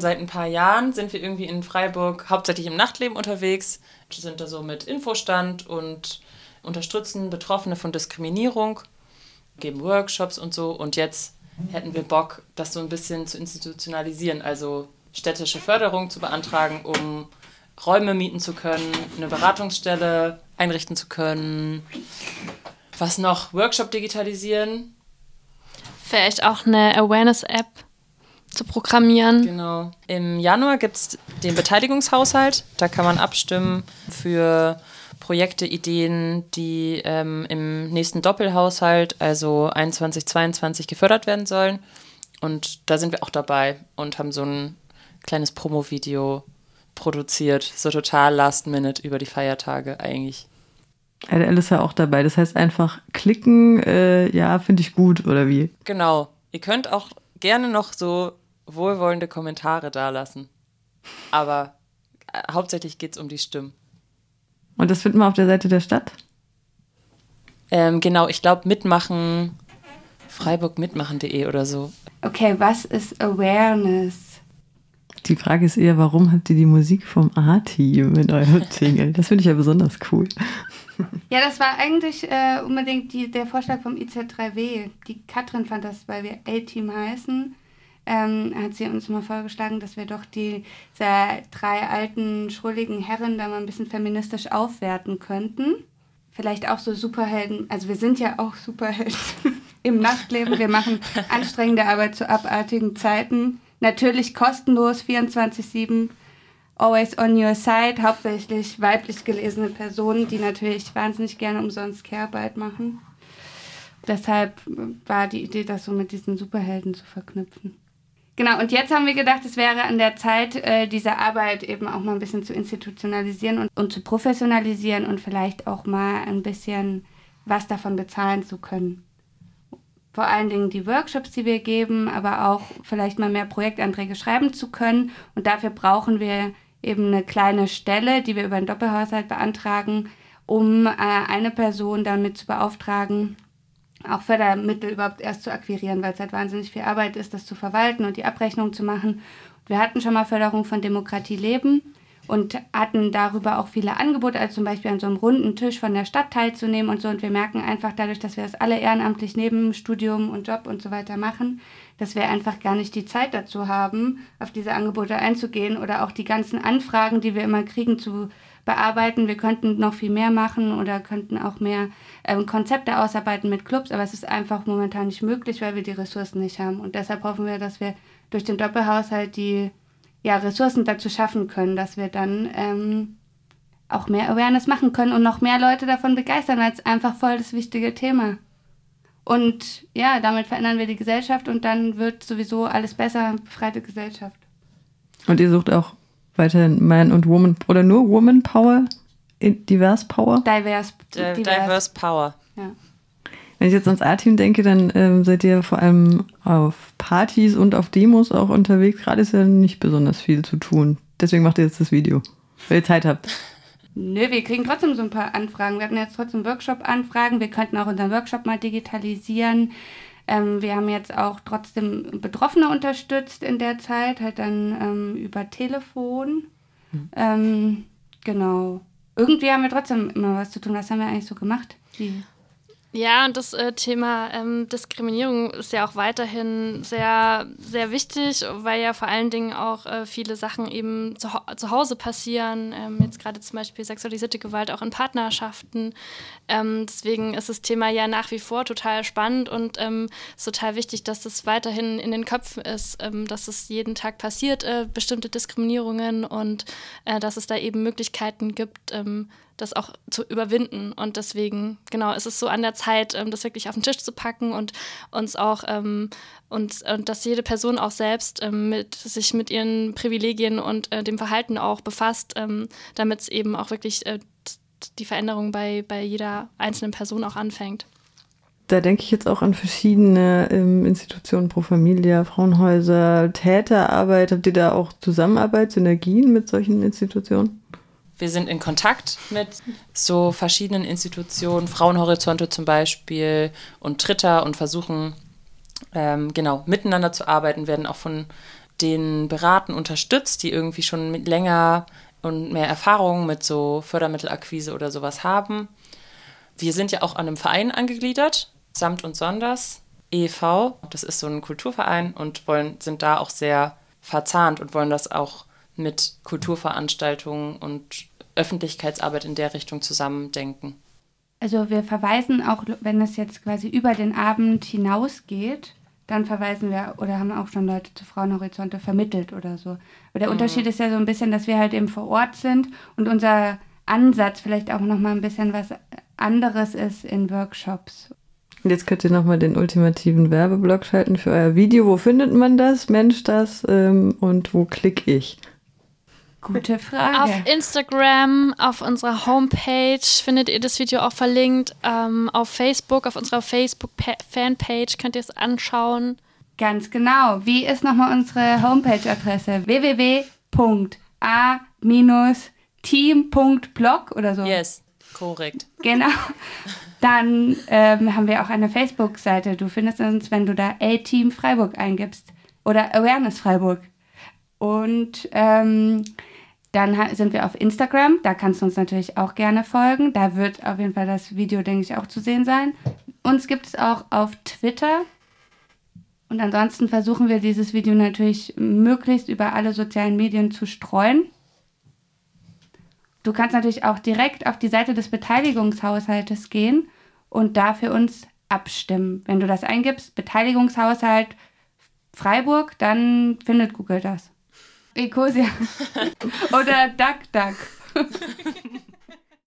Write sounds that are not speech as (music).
Seit ein paar Jahren sind wir irgendwie in Freiburg hauptsächlich im Nachtleben unterwegs, wir sind da so mit Infostand und unterstützen Betroffene von Diskriminierung, geben Workshops und so. Und jetzt hätten wir Bock, das so ein bisschen zu institutionalisieren, also städtische Förderung zu beantragen, um Räume mieten zu können, eine Beratungsstelle einrichten zu können. Was noch? Workshop digitalisieren. Vielleicht auch eine Awareness-App zu programmieren. Genau. Im Januar gibt es den Beteiligungshaushalt. Da kann man abstimmen für Projekte, Ideen, die ähm, im nächsten Doppelhaushalt, also 21, 22, gefördert werden sollen. Und da sind wir auch dabei und haben so ein kleines Promo-Video produziert, so total last minute über die Feiertage eigentlich. RDL ist ja auch dabei. Das heißt einfach klicken, äh, ja, finde ich gut oder wie? Genau. Ihr könnt auch gerne noch so wohlwollende Kommentare dalassen. Aber äh, hauptsächlich geht es um die Stimmen. Und das finden wir auf der Seite der Stadt? Ähm, genau, ich glaube mitmachen, freiburgmitmachen.de oder so. Okay, was ist Awareness? Die Frage ist eher, warum habt ihr die Musik vom A-Team in eurem Jingle? Das finde ich ja besonders cool. (laughs) Ja, das war eigentlich äh, unbedingt die, der Vorschlag vom IZ3W. Die Katrin fand das, weil wir A-Team heißen, ähm, hat sie uns mal vorgeschlagen, dass wir doch die drei alten, schrulligen Herren da mal ein bisschen feministisch aufwerten könnten. Vielleicht auch so Superhelden, also wir sind ja auch Superhelden (laughs) im Nachtleben. Wir machen anstrengende Arbeit zu abartigen Zeiten. Natürlich kostenlos, 24-7 always on your side, hauptsächlich weiblich gelesene Personen, die natürlich wahnsinnig gerne umsonst Care-Arbeit machen. Deshalb war die Idee, das so mit diesen Superhelden zu verknüpfen. Genau, und jetzt haben wir gedacht, es wäre an der Zeit, äh, diese Arbeit eben auch mal ein bisschen zu institutionalisieren und, und zu professionalisieren und vielleicht auch mal ein bisschen was davon bezahlen zu können. Vor allen Dingen die Workshops, die wir geben, aber auch vielleicht mal mehr Projektanträge schreiben zu können. Und dafür brauchen wir eben eine kleine Stelle, die wir über einen Doppelhaushalt beantragen, um äh, eine Person damit zu beauftragen, auch Fördermittel überhaupt erst zu akquirieren, weil es halt wahnsinnig viel Arbeit ist, das zu verwalten und die Abrechnung zu machen. Wir hatten schon mal Förderung von Demokratie leben und hatten darüber auch viele Angebote, also zum Beispiel an so einem runden Tisch von der Stadt teilzunehmen und so. Und wir merken einfach dadurch, dass wir das alle ehrenamtlich neben Studium und Job und so weiter machen, dass wir einfach gar nicht die Zeit dazu haben, auf diese Angebote einzugehen oder auch die ganzen Anfragen, die wir immer kriegen, zu bearbeiten. Wir könnten noch viel mehr machen oder könnten auch mehr ähm, Konzepte ausarbeiten mit Clubs, aber es ist einfach momentan nicht möglich, weil wir die Ressourcen nicht haben. Und deshalb hoffen wir, dass wir durch den Doppelhaushalt die ja, Ressourcen dazu schaffen können, dass wir dann ähm, auch mehr Awareness machen können und noch mehr Leute davon begeistern, weil es einfach voll das wichtige Thema. Und ja, damit verändern wir die Gesellschaft und dann wird sowieso alles besser, befreite Gesellschaft. Und ihr sucht auch weiterhin Man und Woman oder nur Woman Power, Divers Power? Divers, divers. divers Power. Ja. Wenn ich jetzt ans A-Team denke, dann ähm, seid ihr vor allem auf Partys und auf Demos auch unterwegs. Gerade ist ja nicht besonders viel zu tun. Deswegen macht ihr jetzt das Video, weil ihr Zeit habt. Nö, wir kriegen trotzdem so ein paar Anfragen. Wir hatten jetzt trotzdem Workshop-Anfragen. Wir könnten auch unseren Workshop mal digitalisieren. Ähm, wir haben jetzt auch trotzdem Betroffene unterstützt in der Zeit, halt dann ähm, über Telefon. Mhm. Genau. Irgendwie haben wir trotzdem immer was zu tun. Was haben wir eigentlich so gemacht? Die ja, und das äh, Thema ähm, Diskriminierung ist ja auch weiterhin sehr, sehr wichtig, weil ja vor allen Dingen auch äh, viele Sachen eben zu, zu Hause passieren. Ähm, jetzt gerade zum Beispiel sexualisierte Gewalt auch in Partnerschaften. Ähm, deswegen ist das Thema ja nach wie vor total spannend und ähm, ist total wichtig, dass das weiterhin in den Köpfen ist, ähm, dass es jeden Tag passiert, äh, bestimmte Diskriminierungen und äh, dass es da eben Möglichkeiten gibt, ähm, das auch zu überwinden. Und deswegen, genau, ist es so an der Zeit, ähm, das wirklich auf den Tisch zu packen und uns auch ähm, und, und dass jede Person auch selbst ähm, mit sich mit ihren Privilegien und äh, dem Verhalten auch befasst, ähm, damit es eben auch wirklich äh, die Veränderung bei, bei jeder einzelnen Person auch anfängt. Da denke ich jetzt auch an verschiedene ähm, Institutionen, Pro Familia, Frauenhäuser, Täterarbeit. Habt ihr da auch Zusammenarbeit, Synergien mit solchen Institutionen? Wir sind in Kontakt mit so verschiedenen Institutionen, Frauenhorizonte zum Beispiel und Tritter und versuchen ähm, genau miteinander zu arbeiten, werden auch von den beraten, unterstützt, die irgendwie schon länger und mehr Erfahrung mit so Fördermittelakquise oder sowas haben. Wir sind ja auch an einem Verein angegliedert, Samt und Sonders e.V. Das ist so ein Kulturverein und wollen, sind da auch sehr verzahnt und wollen das auch mit Kulturveranstaltungen und Öffentlichkeitsarbeit in der Richtung zusammendenken. Also wir verweisen auch, wenn es jetzt quasi über den Abend hinausgeht, dann verweisen wir oder haben auch schon Leute zu Frauenhorizonte vermittelt oder so. Aber der mhm. Unterschied ist ja so ein bisschen, dass wir halt eben vor Ort sind und unser Ansatz vielleicht auch nochmal ein bisschen was anderes ist in Workshops. Und jetzt könnt ihr nochmal den ultimativen Werbeblock schalten für euer Video. Wo findet man das? Mensch, das ähm, und wo klicke ich? Gute Frage. Auf Instagram, auf unserer Homepage findet ihr das Video auch verlinkt. Ähm, auf Facebook, auf unserer Facebook-Fanpage könnt ihr es anschauen. Ganz genau. Wie ist nochmal unsere Homepage-Adresse? www.a-team.blog oder so? Yes, korrekt. Genau. Dann ähm, haben wir auch eine Facebook-Seite. Du findest uns, wenn du da A-Team Freiburg eingibst oder Awareness Freiburg. Und ähm, dann sind wir auf Instagram, da kannst du uns natürlich auch gerne folgen. Da wird auf jeden Fall das Video, denke ich, auch zu sehen sein. Uns gibt es auch auf Twitter. Und ansonsten versuchen wir dieses Video natürlich möglichst über alle sozialen Medien zu streuen. Du kannst natürlich auch direkt auf die Seite des Beteiligungshaushaltes gehen und da für uns abstimmen. Wenn du das eingibst, Beteiligungshaushalt Freiburg, dann findet Google das. Ecosia. (laughs) Oder Duck Duck. (laughs)